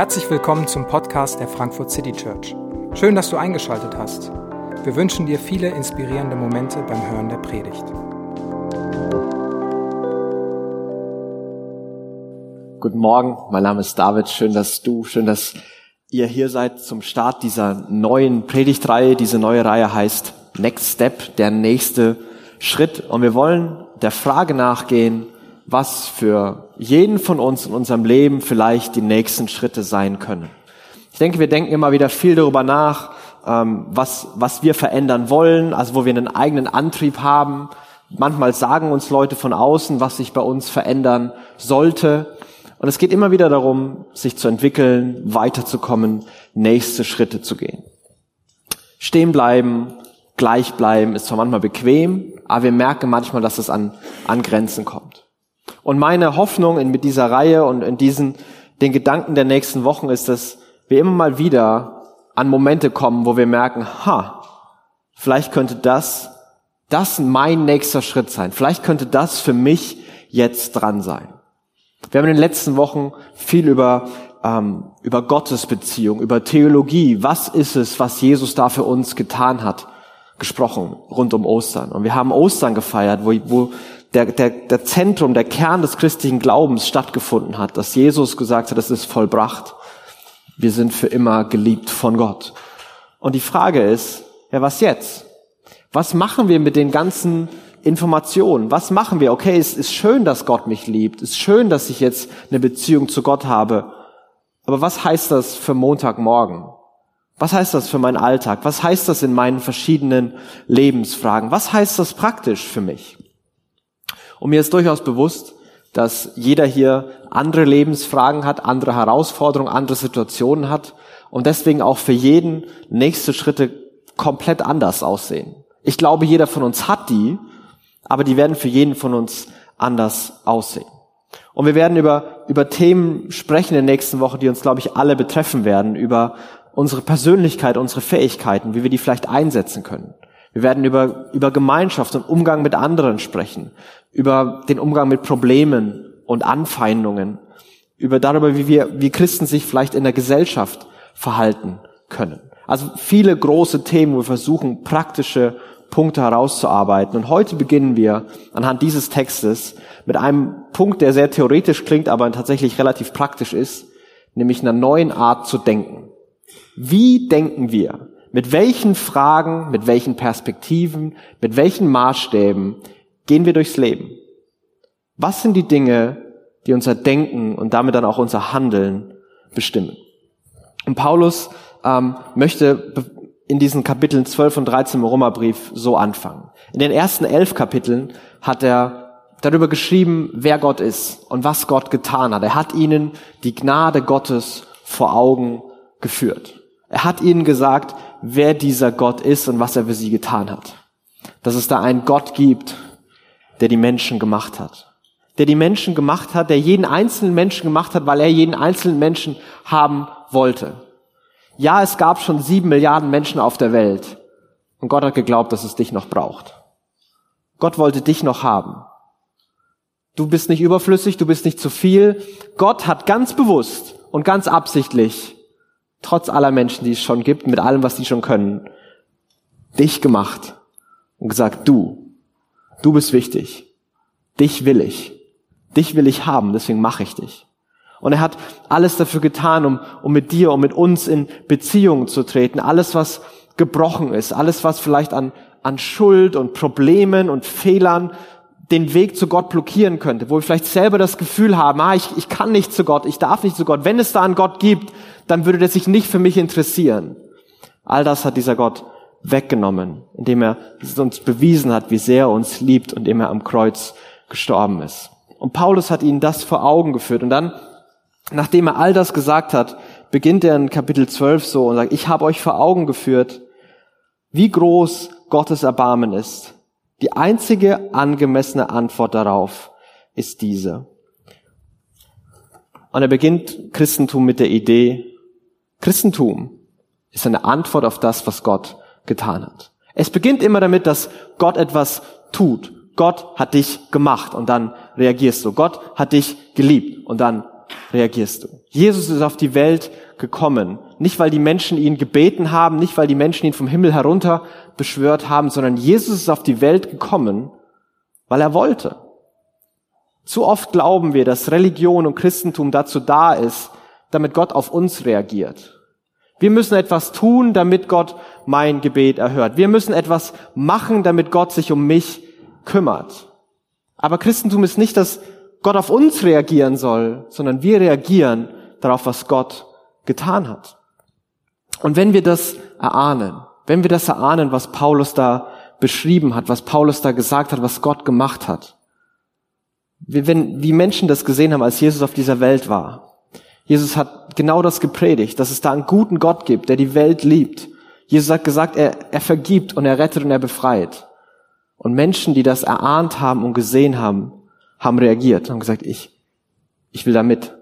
Herzlich willkommen zum Podcast der Frankfurt City Church. Schön, dass du eingeschaltet hast. Wir wünschen dir viele inspirierende Momente beim Hören der Predigt. Guten Morgen, mein Name ist David. Schön, dass du, schön, dass ihr hier seid zum Start dieser neuen Predigtreihe. Diese neue Reihe heißt Next Step, der nächste Schritt. Und wir wollen der Frage nachgehen, was für jeden von uns in unserem Leben vielleicht die nächsten Schritte sein können. Ich denke, wir denken immer wieder viel darüber nach, ähm, was, was wir verändern wollen, also wo wir einen eigenen Antrieb haben. Manchmal sagen uns Leute von außen, was sich bei uns verändern sollte. Und es geht immer wieder darum, sich zu entwickeln, weiterzukommen, nächste Schritte zu gehen. Stehen bleiben, gleich bleiben ist zwar manchmal bequem, aber wir merken manchmal, dass es an, an Grenzen kommt. Und meine Hoffnung in, mit dieser Reihe und in diesen, den Gedanken der nächsten Wochen ist, dass wir immer mal wieder an Momente kommen, wo wir merken, ha, vielleicht könnte das, das mein nächster Schritt sein. Vielleicht könnte das für mich jetzt dran sein. Wir haben in den letzten Wochen viel über, ähm, über Gottesbeziehung, über Theologie, was ist es, was Jesus da für uns getan hat, gesprochen rund um Ostern. Und wir haben Ostern gefeiert, wo, wo der, der, der Zentrum, der Kern des christlichen Glaubens stattgefunden hat, dass Jesus gesagt hat, es ist vollbracht. Wir sind für immer geliebt von Gott. Und die Frage ist, ja, was jetzt? Was machen wir mit den ganzen Informationen? Was machen wir? Okay, es ist schön, dass Gott mich liebt. Es ist schön, dass ich jetzt eine Beziehung zu Gott habe. Aber was heißt das für Montagmorgen? Was heißt das für meinen Alltag? Was heißt das in meinen verschiedenen Lebensfragen? Was heißt das praktisch für mich? Und mir ist durchaus bewusst, dass jeder hier andere Lebensfragen hat, andere Herausforderungen, andere Situationen hat und deswegen auch für jeden nächste Schritte komplett anders aussehen. Ich glaube, jeder von uns hat die, aber die werden für jeden von uns anders aussehen. Und wir werden über, über Themen sprechen in der nächsten Woche, die uns, glaube ich, alle betreffen werden, über unsere Persönlichkeit, unsere Fähigkeiten, wie wir die vielleicht einsetzen können. Wir werden über, über Gemeinschaft und Umgang mit anderen sprechen, über den Umgang mit Problemen und Anfeindungen, über darüber, wie wir, wie Christen sich vielleicht in der Gesellschaft verhalten können. Also viele große Themen, wo wir versuchen, praktische Punkte herauszuarbeiten. Und heute beginnen wir anhand dieses Textes mit einem Punkt, der sehr theoretisch klingt, aber tatsächlich relativ praktisch ist, nämlich einer neuen Art zu denken. Wie denken wir? Mit welchen Fragen, mit welchen Perspektiven, mit welchen Maßstäben gehen wir durchs Leben? Was sind die Dinge, die unser Denken und damit dann auch unser Handeln bestimmen? Und Paulus ähm, möchte in diesen Kapiteln 12 und 13 im Römerbrief so anfangen. In den ersten elf Kapiteln hat er darüber geschrieben, wer Gott ist und was Gott getan hat. Er hat ihnen die Gnade Gottes vor Augen geführt. Er hat ihnen gesagt, wer dieser Gott ist und was er für sie getan hat. Dass es da einen Gott gibt, der die Menschen gemacht hat. Der die Menschen gemacht hat, der jeden einzelnen Menschen gemacht hat, weil er jeden einzelnen Menschen haben wollte. Ja, es gab schon sieben Milliarden Menschen auf der Welt. Und Gott hat geglaubt, dass es dich noch braucht. Gott wollte dich noch haben. Du bist nicht überflüssig, du bist nicht zu viel. Gott hat ganz bewusst und ganz absichtlich trotz aller Menschen, die es schon gibt, mit allem, was sie schon können, dich gemacht und gesagt, du, du bist wichtig. Dich will ich. Dich will ich haben, deswegen mache ich dich. Und er hat alles dafür getan, um, um mit dir, um mit uns in Beziehungen zu treten. Alles, was gebrochen ist, alles, was vielleicht an, an Schuld und Problemen und Fehlern den Weg zu Gott blockieren könnte, wo wir vielleicht selber das Gefühl haben, ah, ich, ich kann nicht zu Gott, ich darf nicht zu Gott. Wenn es da einen Gott gibt, dann würde der sich nicht für mich interessieren. All das hat dieser Gott weggenommen, indem er uns bewiesen hat, wie sehr er uns liebt und indem er am Kreuz gestorben ist. Und Paulus hat ihnen das vor Augen geführt. Und dann, nachdem er all das gesagt hat, beginnt er in Kapitel 12 so und sagt, ich habe euch vor Augen geführt, wie groß Gottes Erbarmen ist die einzige angemessene Antwort darauf ist diese. Und er beginnt Christentum mit der Idee, Christentum ist eine Antwort auf das, was Gott getan hat. Es beginnt immer damit, dass Gott etwas tut. Gott hat dich gemacht und dann reagierst du. Gott hat dich geliebt und dann reagierst du? Jesus ist auf die Welt gekommen, nicht weil die Menschen ihn gebeten haben, nicht weil die Menschen ihn vom Himmel herunter beschwört haben, sondern Jesus ist auf die Welt gekommen, weil er wollte. Zu oft glauben wir, dass Religion und Christentum dazu da ist, damit Gott auf uns reagiert. Wir müssen etwas tun, damit Gott mein Gebet erhört. Wir müssen etwas machen, damit Gott sich um mich kümmert. Aber Christentum ist nicht, dass Gott auf uns reagieren soll, sondern wir reagieren darauf, was Gott getan hat. Und wenn wir das erahnen, wenn wir das erahnen, was Paulus da beschrieben hat, was Paulus da gesagt hat, was Gott gemacht hat, wenn, wie Menschen das gesehen haben, als Jesus auf dieser Welt war. Jesus hat genau das gepredigt, dass es da einen guten Gott gibt, der die Welt liebt. Jesus hat gesagt, er, er vergibt und er rettet und er befreit. Und Menschen, die das erahnt haben und gesehen haben, haben reagiert, haben gesagt, ich, ich will da mit.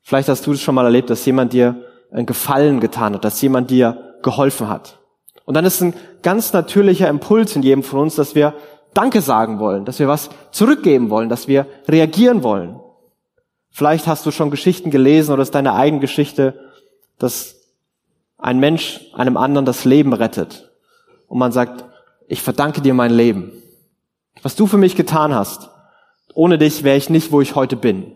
Vielleicht hast du es schon mal erlebt, dass jemand dir einen Gefallen getan hat, dass jemand dir geholfen hat. Und dann ist ein ganz natürlicher Impuls in jedem von uns, dass wir Danke sagen wollen, dass wir was zurückgeben wollen, dass wir reagieren wollen. Vielleicht hast du schon Geschichten gelesen oder ist deine eigene Geschichte, dass ein Mensch einem anderen das Leben rettet. Und man sagt, ich verdanke dir mein Leben. Was du für mich getan hast. Ohne dich wäre ich nicht, wo ich heute bin.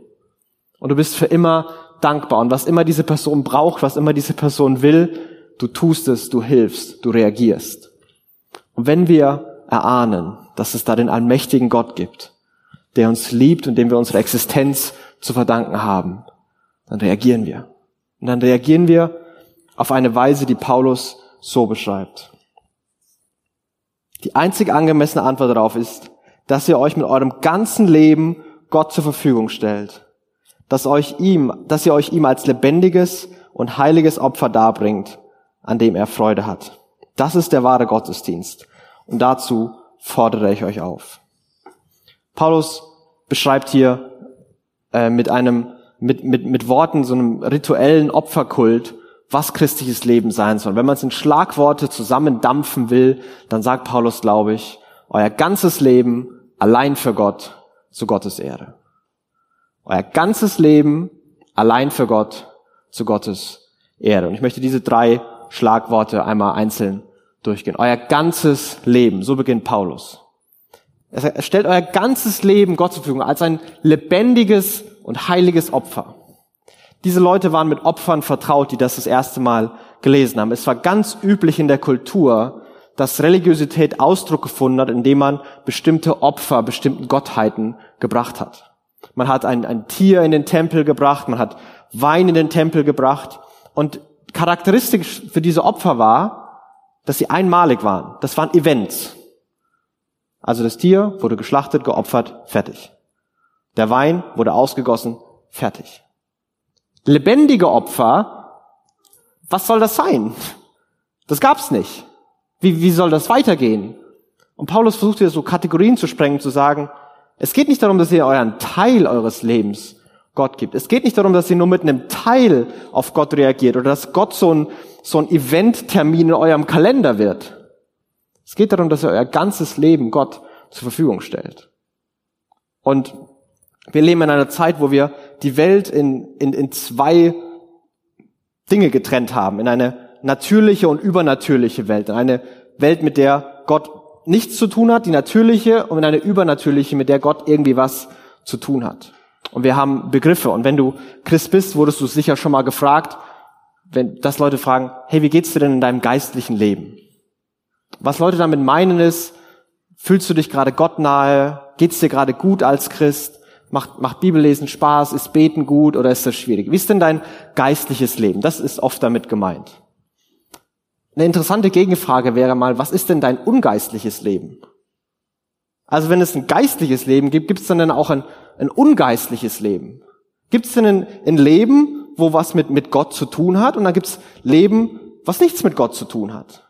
Und du bist für immer dankbar. Und was immer diese Person braucht, was immer diese Person will, du tust es, du hilfst, du reagierst. Und wenn wir erahnen, dass es da den allmächtigen Gott gibt, der uns liebt und dem wir unsere Existenz zu verdanken haben, dann reagieren wir. Und dann reagieren wir auf eine Weise, die Paulus so beschreibt. Die einzig angemessene Antwort darauf ist, dass ihr euch mit eurem ganzen Leben Gott zur Verfügung stellt, dass euch ihm, dass ihr euch ihm als lebendiges und heiliges Opfer darbringt, an dem er Freude hat. Das ist der wahre Gottesdienst. Und dazu fordere ich euch auf. Paulus beschreibt hier äh, mit einem, mit, mit, mit Worten, so einem rituellen Opferkult, was christliches Leben sein soll. Wenn man es in Schlagworte zusammendampfen will, dann sagt Paulus, glaube ich, euer ganzes Leben allein für Gott zu Gottes Ehre. Euer ganzes Leben allein für Gott zu Gottes Ehre. Und ich möchte diese drei Schlagworte einmal einzeln durchgehen. Euer ganzes Leben, so beginnt Paulus. Er stellt euer ganzes Leben Gott zur Verfügung als ein lebendiges und heiliges Opfer. Diese Leute waren mit Opfern vertraut, die das das erste Mal gelesen haben. Es war ganz üblich in der Kultur, dass Religiosität Ausdruck gefunden hat, indem man bestimmte Opfer bestimmten Gottheiten gebracht hat. Man hat ein, ein Tier in den Tempel gebracht, man hat Wein in den Tempel gebracht und charakteristisch für diese Opfer war, dass sie einmalig waren. Das waren Events. Also das Tier wurde geschlachtet, geopfert, fertig. Der Wein wurde ausgegossen, fertig. Lebendige Opfer, was soll das sein? Das gab's nicht. Wie, wie soll das weitergehen? Und Paulus versucht hier so Kategorien zu sprengen, zu sagen, es geht nicht darum, dass ihr euren Teil eures Lebens Gott gibt. Es geht nicht darum, dass ihr nur mit einem Teil auf Gott reagiert oder dass Gott so ein, so ein Eventtermin in eurem Kalender wird. Es geht darum, dass ihr euer ganzes Leben Gott zur Verfügung stellt. Und wir leben in einer Zeit, wo wir die Welt in, in, in zwei Dinge getrennt haben. In eine natürliche und übernatürliche Welt. In eine Welt, mit der Gott nichts zu tun hat, die natürliche, und in eine übernatürliche, mit der Gott irgendwie was zu tun hat. Und wir haben Begriffe. Und wenn du Christ bist, wurdest du sicher schon mal gefragt, wenn das Leute fragen, hey, wie geht's dir denn in deinem geistlichen Leben? Was Leute damit meinen ist, fühlst du dich gerade Gott nahe? Geht's dir gerade gut als Christ? Macht, macht Bibellesen Spaß? Ist Beten gut oder ist das schwierig? Wie ist denn dein geistliches Leben? Das ist oft damit gemeint. Eine interessante Gegenfrage wäre mal, was ist denn dein ungeistliches Leben? Also wenn es ein geistliches Leben gibt, gibt es dann, dann auch ein, ein ungeistliches Leben? Gibt es denn ein, ein Leben, wo was mit, mit Gott zu tun hat und dann gibt es Leben, was nichts mit Gott zu tun hat?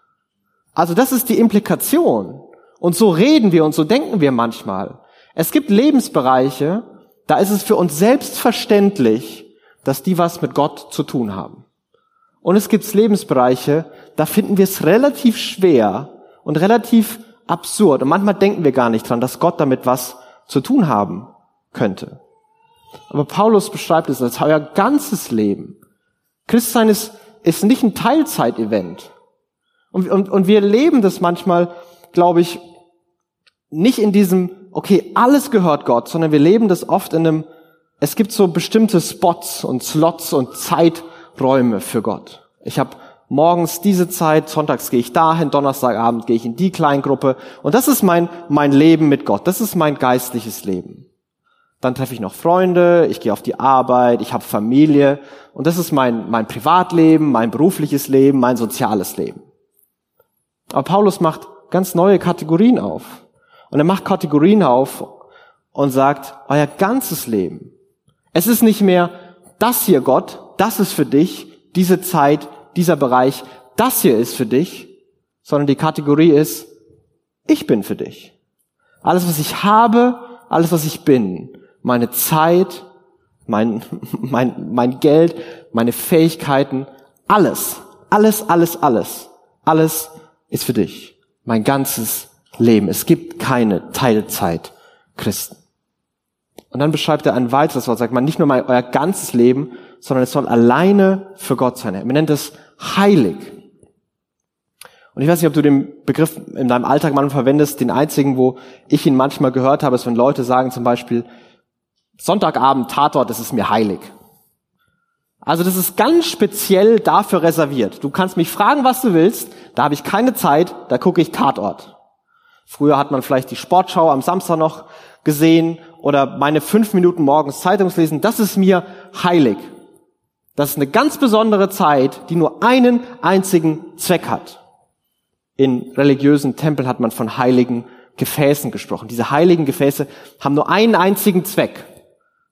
Also das ist die Implikation. Und so reden wir und so denken wir manchmal. Es gibt Lebensbereiche, da ist es für uns selbstverständlich, dass die was mit Gott zu tun haben. Und es gibt Lebensbereiche, da finden wir es relativ schwer und relativ absurd. Und manchmal denken wir gar nicht dran, dass Gott damit was zu tun haben könnte. Aber Paulus beschreibt es als euer ganzes Leben. Christsein ist, ist nicht ein Teilzeitevent. Und, und, und wir leben das manchmal, glaube ich, nicht in diesem, okay, alles gehört Gott, sondern wir leben das oft in einem, es gibt so bestimmte Spots und Slots und Zeiträume für Gott. Ich habe morgens diese Zeit, sonntags gehe ich dahin, Donnerstagabend gehe ich in die Kleingruppe und das ist mein, mein Leben mit Gott, das ist mein geistliches Leben. Dann treffe ich noch Freunde, ich gehe auf die Arbeit, ich habe Familie und das ist mein, mein Privatleben, mein berufliches Leben, mein soziales Leben. Aber Paulus macht ganz neue Kategorien auf. Und er macht Kategorien auf und sagt, euer ganzes Leben. Es ist nicht mehr das hier Gott, das ist für dich, diese Zeit, dieser Bereich, das hier ist für dich, sondern die Kategorie ist, ich bin für dich. Alles, was ich habe, alles, was ich bin, meine Zeit, mein, mein, mein Geld, meine Fähigkeiten, alles, alles, alles, alles, alles ist für dich. Mein ganzes Leben. Es gibt keine Teilzeit Christen. Und dann beschreibt er ein weiteres Wort, sagt man nicht nur mal euer ganzes Leben, sondern es soll alleine für Gott sein. Er nennt es heilig. Und ich weiß nicht, ob du den Begriff in deinem Alltag manchmal verwendest. Den einzigen, wo ich ihn manchmal gehört habe, ist, wenn Leute sagen zum Beispiel, Sonntagabend Tatort, das ist mir heilig. Also das ist ganz speziell dafür reserviert. Du kannst mich fragen, was du willst, da habe ich keine Zeit, da gucke ich Tatort. Früher hat man vielleicht die Sportschau am Samstag noch gesehen oder meine fünf Minuten morgens Zeitungslesen. Das ist mir heilig. Das ist eine ganz besondere Zeit, die nur einen einzigen Zweck hat. In religiösen Tempeln hat man von heiligen Gefäßen gesprochen. Diese heiligen Gefäße haben nur einen einzigen Zweck.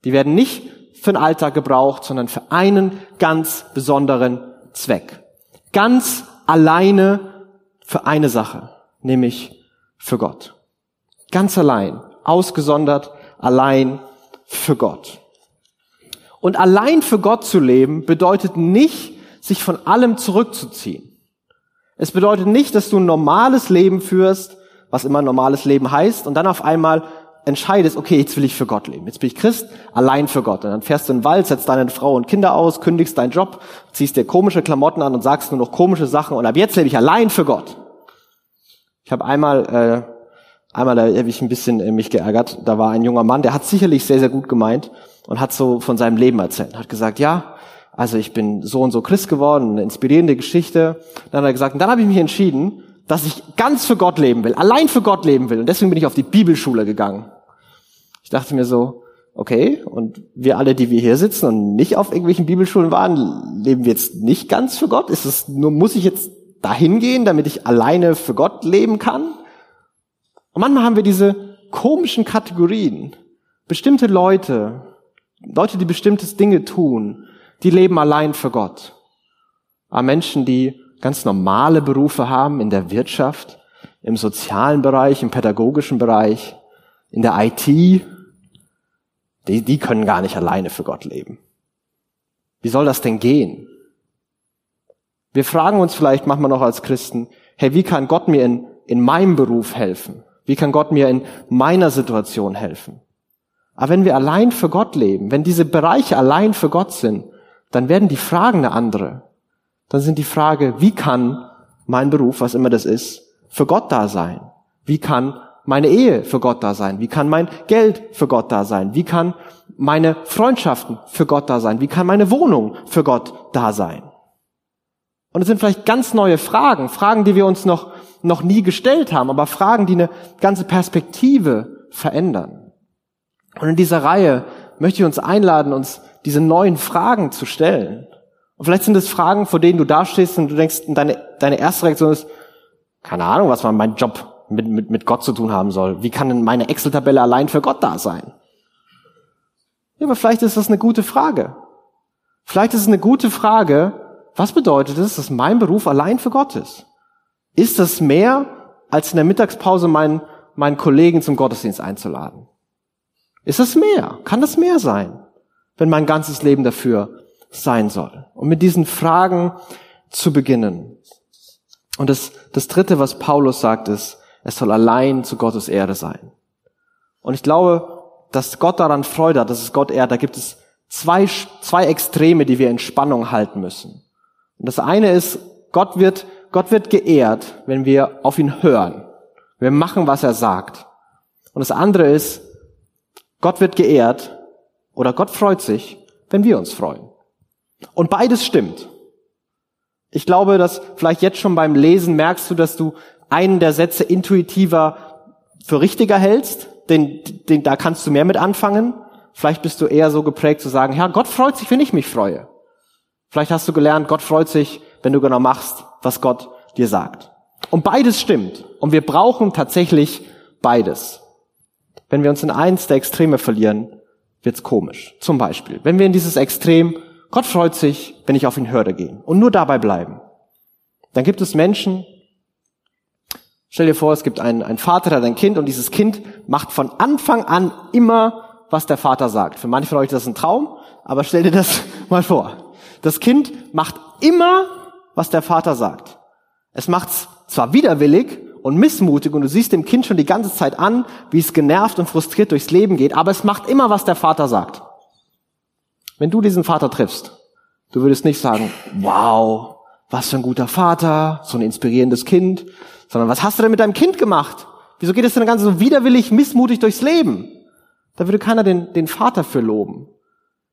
Die werden nicht für den Alltag gebraucht, sondern für einen ganz besonderen Zweck. Ganz alleine für eine Sache, nämlich für Gott. Ganz allein, ausgesondert, allein für Gott. Und allein für Gott zu leben bedeutet nicht, sich von allem zurückzuziehen. Es bedeutet nicht, dass du ein normales Leben führst, was immer normales Leben heißt, und dann auf einmal entscheidest, okay, jetzt will ich für Gott leben. Jetzt bin ich Christ, allein für Gott. Und dann fährst du in den Wald, setzt deine Frau und Kinder aus, kündigst deinen Job, ziehst dir komische Klamotten an und sagst nur noch komische Sachen und ab jetzt lebe ich allein für Gott. Ich habe einmal, äh, einmal da habe ich ein bisschen äh, mich geärgert. Da war ein junger Mann, der hat sicherlich sehr, sehr gut gemeint und hat so von seinem Leben erzählt. Hat gesagt, ja, also ich bin so und so Christ geworden, eine inspirierende Geschichte. Dann hat er gesagt, und dann habe ich mich entschieden, dass ich ganz für Gott leben will, allein für Gott leben will. Und deswegen bin ich auf die Bibelschule gegangen. Ich dachte mir so, okay, und wir alle, die wir hier sitzen und nicht auf irgendwelchen Bibelschulen waren, leben wir jetzt nicht ganz für Gott? Ist es nur, muss ich jetzt dahin gehen, damit ich alleine für Gott leben kann? Und manchmal haben wir diese komischen Kategorien. Bestimmte Leute, Leute, die bestimmtes Dinge tun, die leben allein für Gott. Aber Menschen, die ganz normale Berufe haben in der Wirtschaft, im sozialen Bereich, im pädagogischen Bereich, in der IT, die, die können gar nicht alleine für Gott leben. Wie soll das denn gehen? Wir fragen uns vielleicht manchmal noch als Christen, hey, wie kann Gott mir in, in meinem Beruf helfen? Wie kann Gott mir in meiner Situation helfen? Aber wenn wir allein für Gott leben, wenn diese Bereiche allein für Gott sind, dann werden die Fragen eine andere. Dann sind die Frage, wie kann mein Beruf, was immer das ist, für Gott da sein? Wie kann meine Ehe für Gott da sein? Wie kann mein Geld für Gott da sein? Wie kann meine Freundschaften für Gott da sein? Wie kann meine Wohnung für Gott da sein? Und es sind vielleicht ganz neue Fragen, Fragen, die wir uns noch, noch nie gestellt haben, aber Fragen, die eine ganze Perspektive verändern. Und in dieser Reihe möchte ich uns einladen, uns diese neuen Fragen zu stellen. Und vielleicht sind es Fragen, vor denen du dastehst und du denkst, deine, deine erste Reaktion ist, keine Ahnung, was war mein Job mit, mit, mit Gott zu tun haben soll. Wie kann denn meine Excel-Tabelle allein für Gott da sein? Ja, aber vielleicht ist das eine gute Frage. Vielleicht ist es eine gute Frage, was bedeutet es, dass mein Beruf allein für Gott ist? Ist das mehr, als in der Mittagspause meinen, meinen Kollegen zum Gottesdienst einzuladen? Ist das mehr? Kann das mehr sein, wenn mein ganzes Leben dafür sein soll? Und mit diesen Fragen zu beginnen. Und das, das dritte, was Paulus sagt, ist, es soll allein zu Gottes Ehre sein. Und ich glaube, dass Gott daran Freude hat, dass es Gott ehrt, da gibt es zwei, zwei Extreme, die wir in Spannung halten müssen. Und das eine ist, Gott wird, Gott wird geehrt, wenn wir auf ihn hören. Wir machen, was er sagt. Und das andere ist, Gott wird geehrt oder Gott freut sich, wenn wir uns freuen. Und beides stimmt. Ich glaube, dass vielleicht jetzt schon beim Lesen merkst du, dass du einen der Sätze intuitiver für richtiger hältst, den, den, da kannst du mehr mit anfangen. Vielleicht bist du eher so geprägt zu sagen, ja, Gott freut sich, wenn ich mich freue. Vielleicht hast du gelernt, Gott freut sich, wenn du genau machst, was Gott dir sagt. Und beides stimmt. Und wir brauchen tatsächlich beides. Wenn wir uns in eins der Extreme verlieren, wird's komisch. Zum Beispiel, wenn wir in dieses Extrem, Gott freut sich, wenn ich auf ihn höre gehen und nur dabei bleiben, dann gibt es Menschen, stell dir vor, es gibt einen, einen Vater, der hat ein Kind und dieses Kind macht von Anfang an immer, was der Vater sagt. Für manche von euch ist das ein Traum, aber stell dir das mal vor. Das Kind macht immer, was der Vater sagt. Es macht's zwar widerwillig und missmutig und du siehst dem Kind schon die ganze Zeit an, wie es genervt und frustriert durchs Leben geht, aber es macht immer, was der Vater sagt. Wenn du diesen Vater triffst, du würdest nicht sagen, wow, was für ein guter Vater, so ein inspirierendes Kind, sondern was hast du denn mit deinem Kind gemacht? Wieso geht es denn ganz so widerwillig, missmutig durchs Leben? Da würde keiner den, den Vater für loben.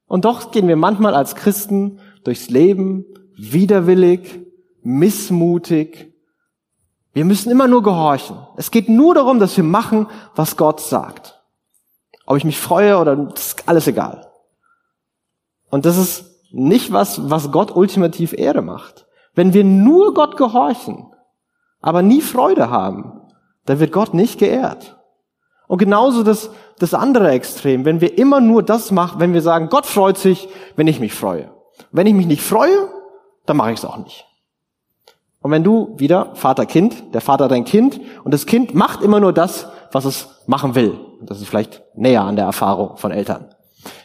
Und doch gehen wir manchmal als Christen durchs Leben widerwillig, missmutig. Wir müssen immer nur gehorchen. Es geht nur darum, dass wir machen, was Gott sagt. Ob ich mich freue oder ist alles egal. Und das ist nicht was, was Gott ultimativ Ehre macht. Wenn wir nur Gott gehorchen, aber nie Freude haben, dann wird Gott nicht geehrt. Und genauso das, das andere Extrem, wenn wir immer nur das machen, wenn wir sagen, Gott freut sich, wenn ich mich freue. Wenn ich mich nicht freue, dann mache ich es auch nicht. Und wenn du wieder Vater-Kind, der Vater dein Kind, und das Kind macht immer nur das, was es machen will. Das ist vielleicht näher an der Erfahrung von Eltern.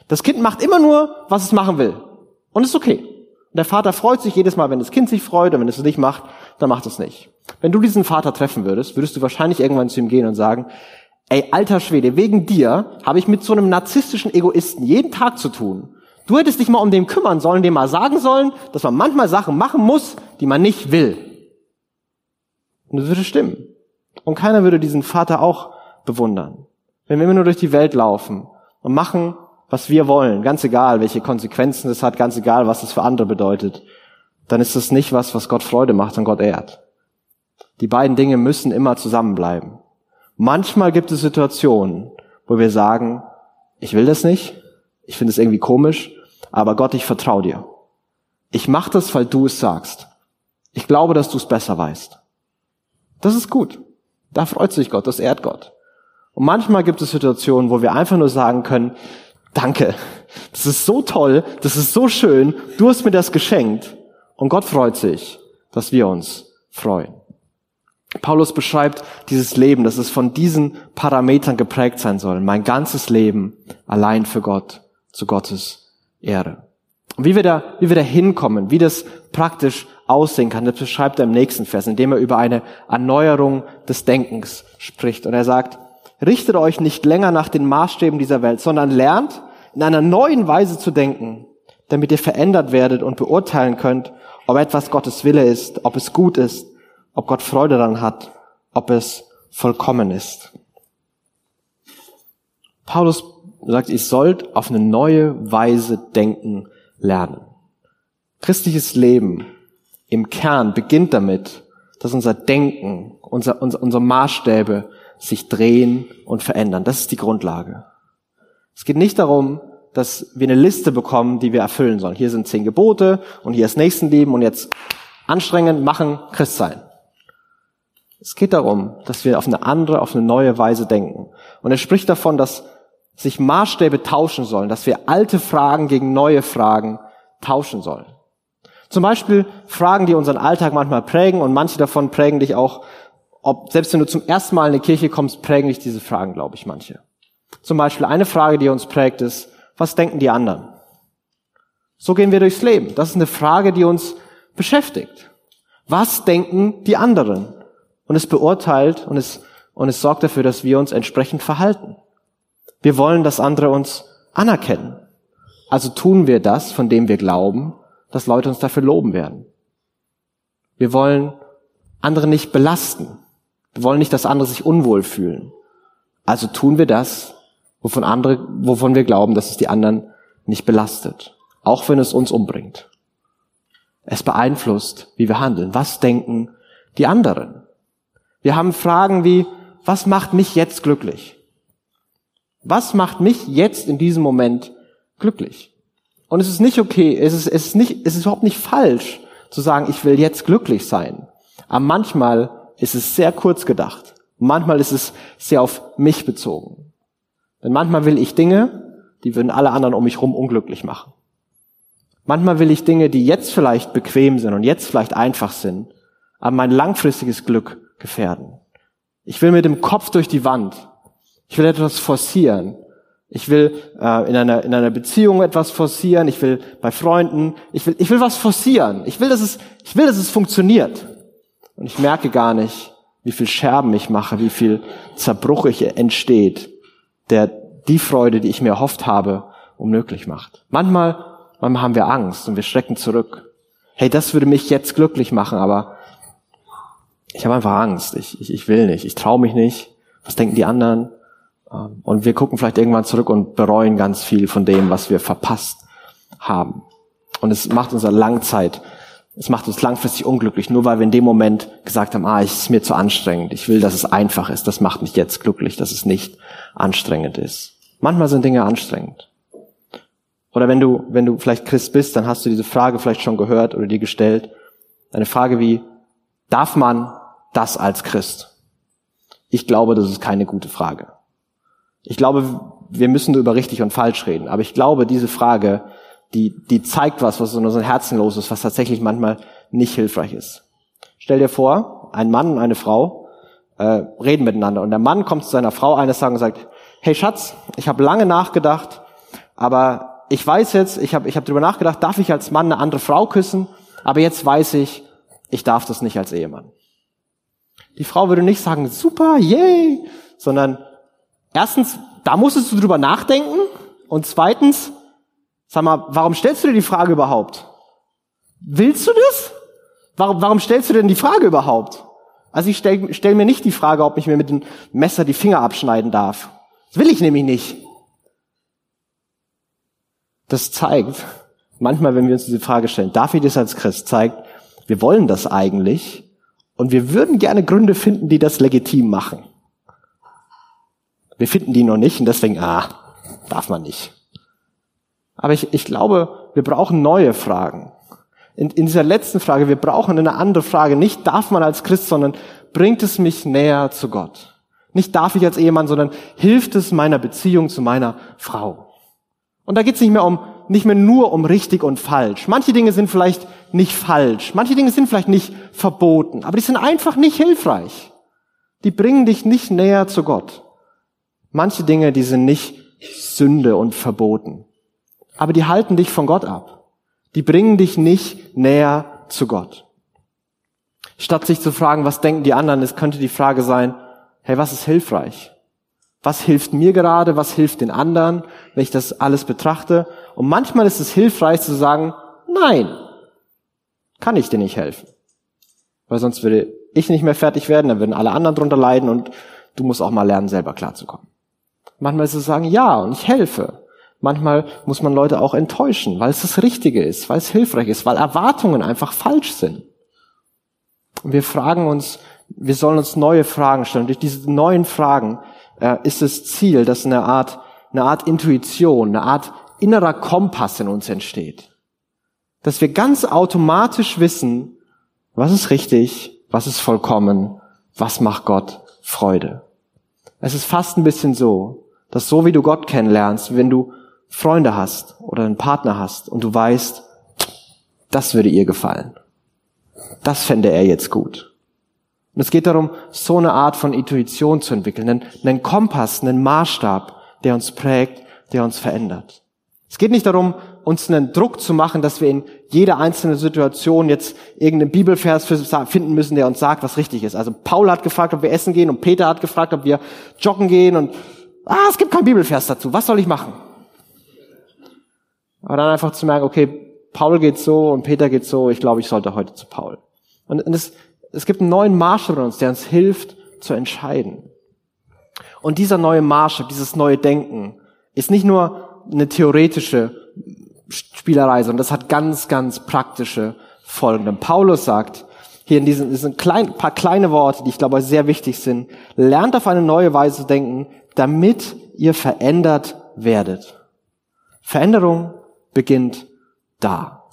Das Kind macht immer nur, was es machen will. Und ist okay. Und der Vater freut sich jedes Mal, wenn das Kind sich freut, und wenn es es nicht macht, dann macht es nicht. Wenn du diesen Vater treffen würdest, würdest du wahrscheinlich irgendwann zu ihm gehen und sagen, ey, alter Schwede, wegen dir habe ich mit so einem narzisstischen Egoisten jeden Tag zu tun. Du hättest dich mal um den kümmern sollen, dem mal sagen sollen, dass man manchmal Sachen machen muss, die man nicht will. Und das würde stimmen. Und keiner würde diesen Vater auch bewundern. Wenn wir immer nur durch die Welt laufen und machen, was wir wollen, ganz egal, welche Konsequenzen das hat, ganz egal, was es für andere bedeutet, dann ist das nicht was, was Gott Freude macht und Gott ehrt. Die beiden Dinge müssen immer zusammenbleiben. Manchmal gibt es Situationen, wo wir sagen, ich will das nicht, ich finde es irgendwie komisch, aber Gott, ich vertraue dir. Ich mache das, weil du es sagst. Ich glaube, dass du es besser weißt. Das ist gut. Da freut sich Gott, das ehrt Gott. Und manchmal gibt es Situationen, wo wir einfach nur sagen können, danke, das ist so toll, das ist so schön, du hast mir das geschenkt. Und Gott freut sich, dass wir uns freuen. Paulus beschreibt dieses Leben, dass es von diesen Parametern geprägt sein soll. Mein ganzes Leben allein für Gott, zu Gottes Ehre. Und wie wir da, wie wir da hinkommen, wie das praktisch aussehen kann, das beschreibt er im nächsten Vers, indem er über eine Erneuerung des Denkens spricht. Und er sagt, richtet euch nicht länger nach den Maßstäben dieser Welt, sondern lernt in einer neuen Weise zu denken, damit ihr verändert werdet und beurteilen könnt, ob etwas Gottes Wille ist, ob es gut ist, ob Gott Freude daran hat, ob es vollkommen ist. Paulus sagt, ihr sollt auf eine neue Weise denken lernen. Christliches Leben im Kern beginnt damit, dass unser Denken, unser, unser, unsere Maßstäbe sich drehen und verändern. Das ist die Grundlage. Es geht nicht darum, dass wir eine Liste bekommen, die wir erfüllen sollen. Hier sind zehn Gebote und hier ist Nächstenlieben und jetzt anstrengend machen, Christ sein. Es geht darum, dass wir auf eine andere, auf eine neue Weise denken. Und er spricht davon, dass sich Maßstäbe tauschen sollen, dass wir alte Fragen gegen neue Fragen tauschen sollen. Zum Beispiel Fragen, die unseren Alltag manchmal prägen und manche davon prägen dich auch, ob, selbst wenn du zum ersten Mal in die Kirche kommst, prägen dich diese Fragen, glaube ich, manche. Zum Beispiel eine Frage, die uns prägt, ist, was denken die anderen? So gehen wir durchs Leben. Das ist eine Frage, die uns beschäftigt. Was denken die anderen? Und es beurteilt und es, und es sorgt dafür, dass wir uns entsprechend verhalten. Wir wollen, dass andere uns anerkennen. Also tun wir das, von dem wir glauben, dass Leute uns dafür loben werden. Wir wollen andere nicht belasten. Wir wollen nicht, dass andere sich unwohl fühlen. Also tun wir das, wovon andere, wovon wir glauben, dass es die anderen nicht belastet. Auch wenn es uns umbringt. Es beeinflusst, wie wir handeln. Was denken die anderen? Wir haben Fragen wie, was macht mich jetzt glücklich? Was macht mich jetzt in diesem Moment glücklich? Und es ist nicht okay, es ist, es ist nicht, es ist überhaupt nicht falsch zu sagen, ich will jetzt glücklich sein. Aber manchmal ist es sehr kurz gedacht. Manchmal ist es sehr auf mich bezogen. Denn manchmal will ich Dinge, die würden alle anderen um mich herum unglücklich machen. Manchmal will ich Dinge, die jetzt vielleicht bequem sind und jetzt vielleicht einfach sind, aber mein langfristiges Glück gefährden. Ich will mit dem Kopf durch die Wand. Ich will etwas forcieren. Ich will äh, in, einer, in einer Beziehung etwas forcieren. Ich will bei Freunden. Ich will, ich will was forcieren. Ich will, dass es, ich will, dass es funktioniert. Und ich merke gar nicht, wie viel Scherben ich mache, wie viel Zerbruch ich entsteht, der die Freude, die ich mir erhofft habe, unmöglich macht. Manchmal, manchmal haben wir Angst und wir schrecken zurück. Hey, das würde mich jetzt glücklich machen, aber ich habe einfach Angst. Ich, ich, ich will nicht. Ich traue mich nicht. Was denken die anderen? Ähm, und wir gucken vielleicht irgendwann zurück und bereuen ganz viel von dem, was wir verpasst haben. Und es macht uns eine Langzeit, es macht uns langfristig unglücklich, nur weil wir in dem Moment gesagt haben, ah, es ist mir zu anstrengend. Ich will, dass es einfach ist. Das macht mich jetzt glücklich, dass es nicht anstrengend ist. Manchmal sind Dinge anstrengend. Oder wenn du, wenn du vielleicht Christ bist, dann hast du diese Frage vielleicht schon gehört oder dir gestellt. Eine Frage wie, darf man das als Christ? Ich glaube, das ist keine gute Frage. Ich glaube, wir müssen über richtig und falsch reden. Aber ich glaube, diese Frage, die, die zeigt was, was in unserem Herzen los ist, was tatsächlich manchmal nicht hilfreich ist. Stell dir vor, ein Mann und eine Frau äh, reden miteinander und der Mann kommt zu seiner Frau eines Tages und sagt, hey Schatz, ich habe lange nachgedacht, aber ich weiß jetzt, ich habe ich hab drüber nachgedacht, darf ich als Mann eine andere Frau küssen, aber jetzt weiß ich, ich darf das nicht als Ehemann. Die Frau würde nicht sagen, super, yay, sondern erstens, da musstest du drüber nachdenken und zweitens, sag mal, warum stellst du dir die Frage überhaupt? Willst du das? Warum, warum stellst du denn die Frage überhaupt? Also ich stelle stell mir nicht die Frage, ob ich mir mit dem Messer die Finger abschneiden darf. Das will ich nämlich nicht. Das zeigt, manchmal, wenn wir uns diese Frage stellen, darf ich das als Christ, zeigt, wir wollen das eigentlich und wir würden gerne Gründe finden, die das legitim machen. Wir finden die noch nicht und deswegen, ah, darf man nicht. Aber ich, ich glaube, wir brauchen neue Fragen. In, in dieser letzten Frage, wir brauchen eine andere Frage. Nicht darf man als Christ, sondern bringt es mich näher zu Gott. Nicht darf ich als Ehemann, sondern hilft es meiner Beziehung zu meiner Frau. Und da geht es nicht mehr um nicht mehr nur um richtig und falsch. Manche Dinge sind vielleicht nicht falsch, manche Dinge sind vielleicht nicht verboten, aber die sind einfach nicht hilfreich. Die bringen dich nicht näher zu Gott. Manche Dinge, die sind nicht Sünde und verboten, aber die halten dich von Gott ab. Die bringen dich nicht näher zu Gott. Statt sich zu fragen, was denken die anderen, es könnte die Frage sein, hey, was ist hilfreich? Was hilft mir gerade? Was hilft den anderen, wenn ich das alles betrachte? Und manchmal ist es hilfreich zu sagen, nein, kann ich dir nicht helfen. Weil sonst würde ich nicht mehr fertig werden, dann würden alle anderen drunter leiden und du musst auch mal lernen, selber klarzukommen. Manchmal ist es sagen, ja, und ich helfe. Manchmal muss man Leute auch enttäuschen, weil es das Richtige ist, weil es hilfreich ist, weil Erwartungen einfach falsch sind. Und wir fragen uns, wir sollen uns neue Fragen stellen. Und durch diese neuen Fragen äh, ist das Ziel, dass eine Art, eine Art Intuition, eine Art innerer Kompass in uns entsteht. Dass wir ganz automatisch wissen, was ist richtig, was ist vollkommen, was macht Gott Freude. Es ist fast ein bisschen so, dass so wie du Gott kennenlernst, wenn du Freunde hast oder einen Partner hast und du weißt, das würde ihr gefallen. Das fände er jetzt gut. Und es geht darum, so eine Art von Intuition zu entwickeln, einen, einen Kompass, einen Maßstab, der uns prägt, der uns verändert. Es geht nicht darum, uns einen Druck zu machen, dass wir in jeder einzelnen Situation jetzt irgendeinen Bibelvers finden müssen, der uns sagt, was richtig ist. Also Paul hat gefragt, ob wir essen gehen und Peter hat gefragt, ob wir joggen gehen und ah, es gibt kein Bibelvers dazu, was soll ich machen? Aber dann einfach zu merken, okay, Paul geht so und Peter geht so, ich glaube, ich sollte heute zu Paul. Und, es, es gibt einen neuen Maßstab in uns, der uns hilft zu entscheiden. Und dieser neue Maßstab, dieses neue Denken ist nicht nur eine theoretische Spielerei, sondern das hat ganz, ganz praktische Folgen. Paulus sagt, hier in diesen, diesen kleinen, paar kleine Worte, die ich glaube sehr wichtig sind, lernt auf eine neue Weise zu denken, damit ihr verändert werdet. Veränderung beginnt da.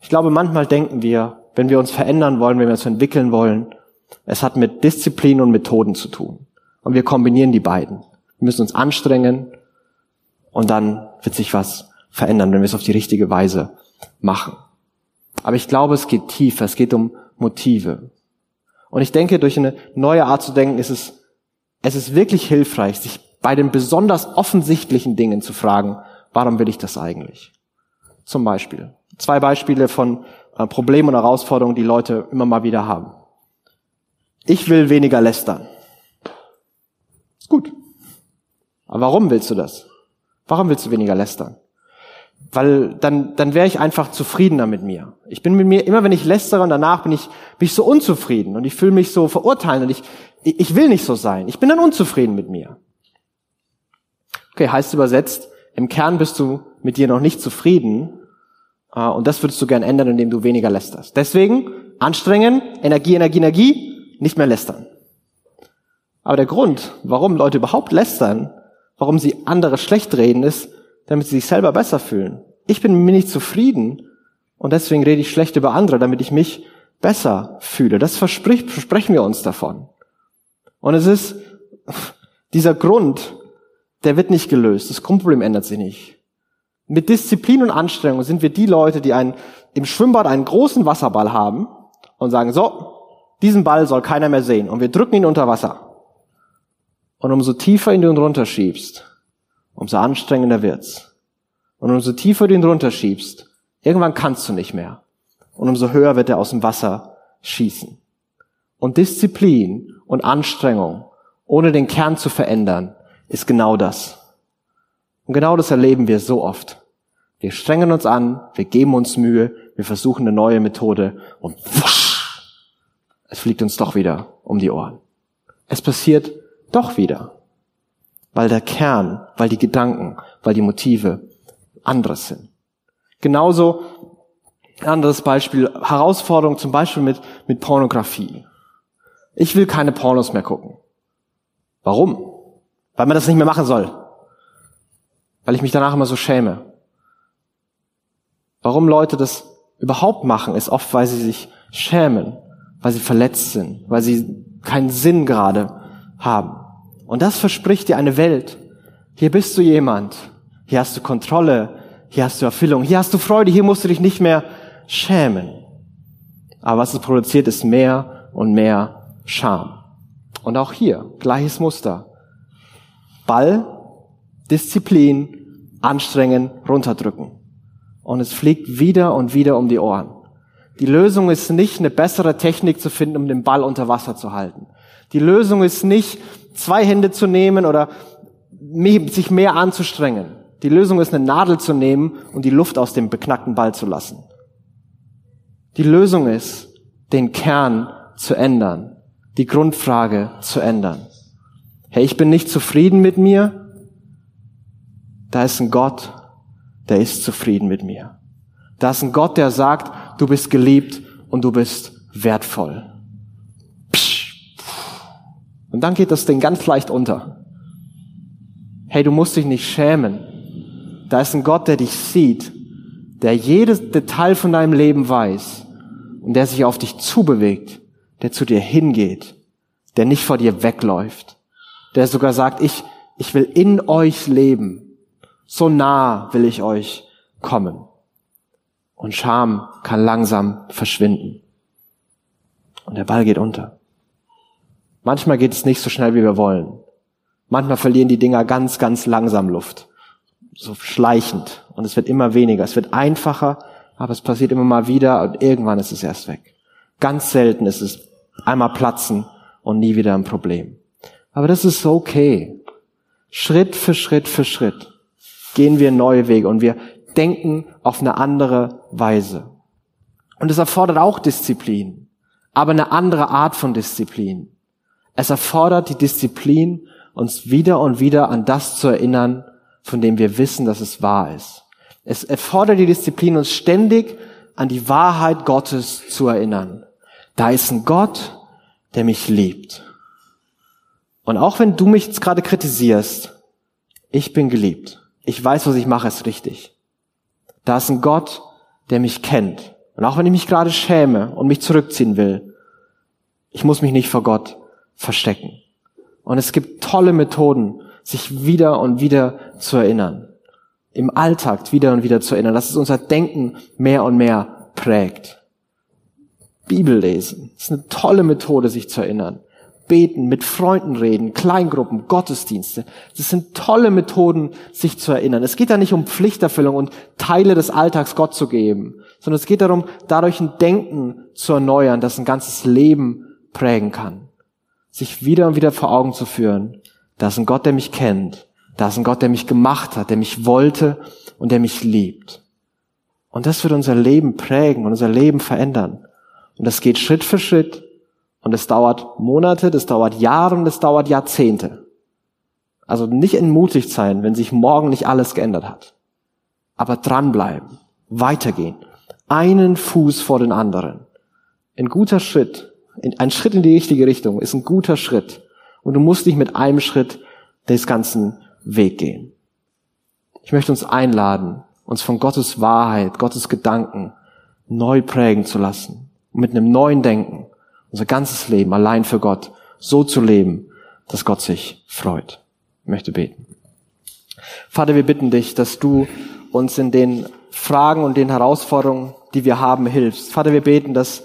Ich glaube, manchmal denken wir, wenn wir uns verändern wollen, wenn wir uns entwickeln wollen, es hat mit Disziplin und Methoden zu tun. Und wir kombinieren die beiden. Wir müssen uns anstrengen und dann wird sich was verändern, wenn wir es auf die richtige Weise machen. Aber ich glaube, es geht tiefer, es geht um Motive. Und ich denke, durch eine neue Art zu denken, ist es, es ist wirklich hilfreich, sich bei den besonders offensichtlichen Dingen zu fragen, warum will ich das eigentlich? Zum Beispiel. Zwei Beispiele von äh, Problemen und Herausforderungen, die Leute immer mal wieder haben. Ich will weniger lästern. Ist gut. Aber warum willst du das? Warum willst du weniger lästern? Weil dann, dann wäre ich einfach zufriedener mit mir. Ich bin mit mir, immer wenn ich lästere und danach bin ich, bin ich so unzufrieden und ich fühle mich so verurteilen und ich, ich will nicht so sein. Ich bin dann unzufrieden mit mir. Okay, heißt übersetzt, im Kern bist du mit dir noch nicht zufrieden äh, und das würdest du gern ändern, indem du weniger lästerst. Deswegen anstrengen, Energie, Energie, Energie, nicht mehr lästern. Aber der Grund, warum Leute überhaupt lästern, warum sie andere schlecht reden, ist, damit sie sich selber besser fühlen. Ich bin mir nicht zufrieden und deswegen rede ich schlecht über andere, damit ich mich besser fühle. Das verspricht, versprechen wir uns davon. Und es ist dieser Grund, der wird nicht gelöst. Das Grundproblem ändert sich nicht. Mit Disziplin und Anstrengung sind wir die Leute, die einen, im Schwimmbad einen großen Wasserball haben und sagen, so, diesen Ball soll keiner mehr sehen und wir drücken ihn unter Wasser. Und umso tiefer ihn du runterschiebst, umso anstrengender wird's. Und umso tiefer du ihn runterschiebst, irgendwann kannst du nicht mehr. Und umso höher wird er aus dem Wasser schießen. Und Disziplin und Anstrengung, ohne den Kern zu verändern, ist genau das. Und genau das erleben wir so oft. Wir strengen uns an, wir geben uns Mühe, wir versuchen eine neue Methode und wusch, es fliegt uns doch wieder um die Ohren. Es passiert doch wieder weil der Kern, weil die Gedanken, weil die Motive anderes sind. Genauso anderes Beispiel, Herausforderung zum Beispiel mit, mit Pornografie. Ich will keine Pornos mehr gucken. Warum? Weil man das nicht mehr machen soll. Weil ich mich danach immer so schäme. Warum Leute das überhaupt machen, ist oft, weil sie sich schämen, weil sie verletzt sind, weil sie keinen Sinn gerade haben. Und das verspricht dir eine Welt. Hier bist du jemand. Hier hast du Kontrolle. Hier hast du Erfüllung. Hier hast du Freude. Hier musst du dich nicht mehr schämen. Aber was es produziert, ist mehr und mehr Scham. Und auch hier, gleiches Muster. Ball, Disziplin, anstrengen, runterdrücken. Und es fliegt wieder und wieder um die Ohren. Die Lösung ist nicht, eine bessere Technik zu finden, um den Ball unter Wasser zu halten. Die Lösung ist nicht, zwei Hände zu nehmen oder sich mehr anzustrengen. Die Lösung ist, eine Nadel zu nehmen und die Luft aus dem beknackten Ball zu lassen. Die Lösung ist, den Kern zu ändern, die Grundfrage zu ändern. Hey, ich bin nicht zufrieden mit mir. Da ist ein Gott, der ist zufrieden mit mir. Da ist ein Gott, der sagt, du bist geliebt und du bist wertvoll. Und dann geht das Ding ganz leicht unter. Hey, du musst dich nicht schämen. Da ist ein Gott, der dich sieht, der jedes Detail von deinem Leben weiß und der sich auf dich zubewegt, der zu dir hingeht, der nicht vor dir wegläuft, der sogar sagt, ich, ich will in euch leben. So nah will ich euch kommen. Und Scham kann langsam verschwinden. Und der Ball geht unter. Manchmal geht es nicht so schnell, wie wir wollen. Manchmal verlieren die Dinger ganz, ganz langsam Luft. So schleichend. Und es wird immer weniger. Es wird einfacher, aber es passiert immer mal wieder und irgendwann ist es erst weg. Ganz selten ist es einmal platzen und nie wieder ein Problem. Aber das ist okay. Schritt für Schritt für Schritt gehen wir neue Wege und wir denken auf eine andere Weise. Und es erfordert auch Disziplin, aber eine andere Art von Disziplin. Es erfordert die Disziplin, uns wieder und wieder an das zu erinnern, von dem wir wissen, dass es wahr ist. Es erfordert die Disziplin, uns ständig an die Wahrheit Gottes zu erinnern. Da ist ein Gott, der mich liebt. Und auch wenn du mich jetzt gerade kritisierst, ich bin geliebt. Ich weiß, was ich mache, ist richtig. Da ist ein Gott, der mich kennt. Und auch wenn ich mich gerade schäme und mich zurückziehen will, ich muss mich nicht vor Gott verstecken. Und es gibt tolle Methoden, sich wieder und wieder zu erinnern. Im Alltag wieder und wieder zu erinnern, dass es unser Denken mehr und mehr prägt. Bibel lesen. Ist eine tolle Methode, sich zu erinnern. Beten, mit Freunden reden, Kleingruppen, Gottesdienste. Das sind tolle Methoden, sich zu erinnern. Es geht da nicht um Pflichterfüllung und Teile des Alltags Gott zu geben, sondern es geht darum, dadurch ein Denken zu erneuern, das ein ganzes Leben prägen kann. Sich wieder und wieder vor Augen zu führen, da ist ein Gott, der mich kennt, da ist ein Gott, der mich gemacht hat, der mich wollte und der mich liebt. Und das wird unser Leben prägen und unser Leben verändern. Und das geht Schritt für Schritt. Und es dauert Monate, das dauert Jahre und es dauert Jahrzehnte. Also nicht entmutigt sein, wenn sich morgen nicht alles geändert hat. Aber dranbleiben, weitergehen, einen Fuß vor den anderen. Ein guter Schritt, ein Schritt in die richtige Richtung ist ein guter Schritt. Und du musst nicht mit einem Schritt des ganzen Weg gehen. Ich möchte uns einladen, uns von Gottes Wahrheit, Gottes Gedanken neu prägen zu lassen mit einem neuen Denken unser ganzes Leben allein für Gott so zu leben, dass Gott sich freut. Ich möchte beten. Vater, wir bitten dich, dass du uns in den Fragen und den Herausforderungen, die wir haben, hilfst. Vater, wir beten, dass,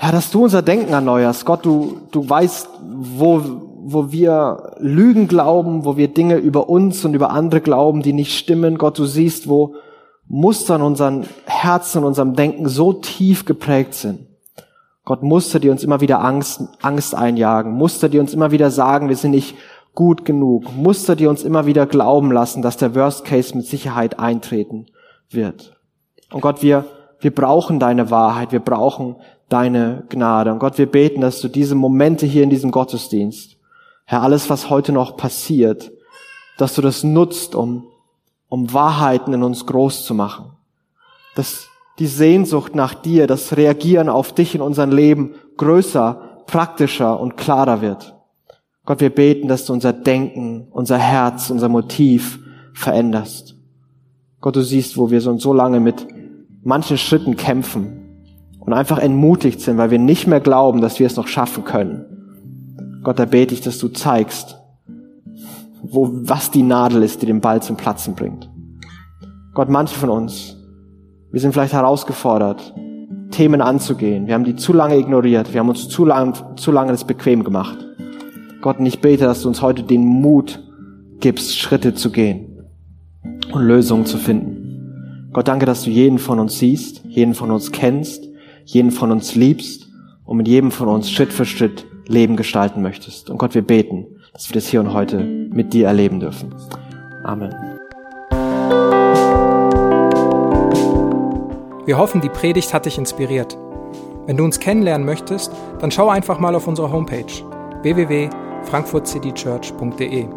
ja, dass du unser Denken erneuerst. Gott, du, du weißt, wo, wo wir Lügen glauben, wo wir Dinge über uns und über andere glauben, die nicht stimmen. Gott, du siehst, wo Muster in unseren Herzen und unserem Denken so tief geprägt sind. Gott, Muster, die uns immer wieder Angst, Angst einjagen, Muster, die uns immer wieder sagen, wir sind nicht gut genug, Muster, die uns immer wieder glauben lassen, dass der Worst Case mit Sicherheit eintreten wird. Und Gott, wir, wir brauchen deine Wahrheit, wir brauchen deine Gnade. Und Gott, wir beten, dass du diese Momente hier in diesem Gottesdienst, Herr, alles, was heute noch passiert, dass du das nutzt, um um Wahrheiten in uns groß zu machen. Dass die Sehnsucht nach dir, das Reagieren auf dich in unserem Leben größer, praktischer und klarer wird. Gott, wir beten, dass du unser Denken, unser Herz, unser Motiv veränderst. Gott, du siehst, wo wir so lange mit manchen Schritten kämpfen und einfach entmutigt sind, weil wir nicht mehr glauben, dass wir es noch schaffen können. Gott, da bete ich, dass du zeigst, wo, was die Nadel ist, die den Ball zum Platzen bringt. Gott, manche von uns, wir sind vielleicht herausgefordert, Themen anzugehen. Wir haben die zu lange ignoriert. Wir haben uns zu lange, zu lange das bequem gemacht. Gott, ich bete, dass du uns heute den Mut gibst, Schritte zu gehen und Lösungen zu finden. Gott, danke, dass du jeden von uns siehst, jeden von uns kennst, jeden von uns liebst und mit jedem von uns Schritt für Schritt Leben gestalten möchtest. Und Gott, wir beten, dass wir das hier und heute mit dir erleben dürfen. Amen. Wir hoffen, die Predigt hat dich inspiriert. Wenn du uns kennenlernen möchtest, dann schau einfach mal auf unsere Homepage www.frankfurtcitychurch.de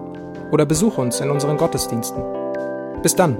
oder besuche uns in unseren Gottesdiensten. Bis dann!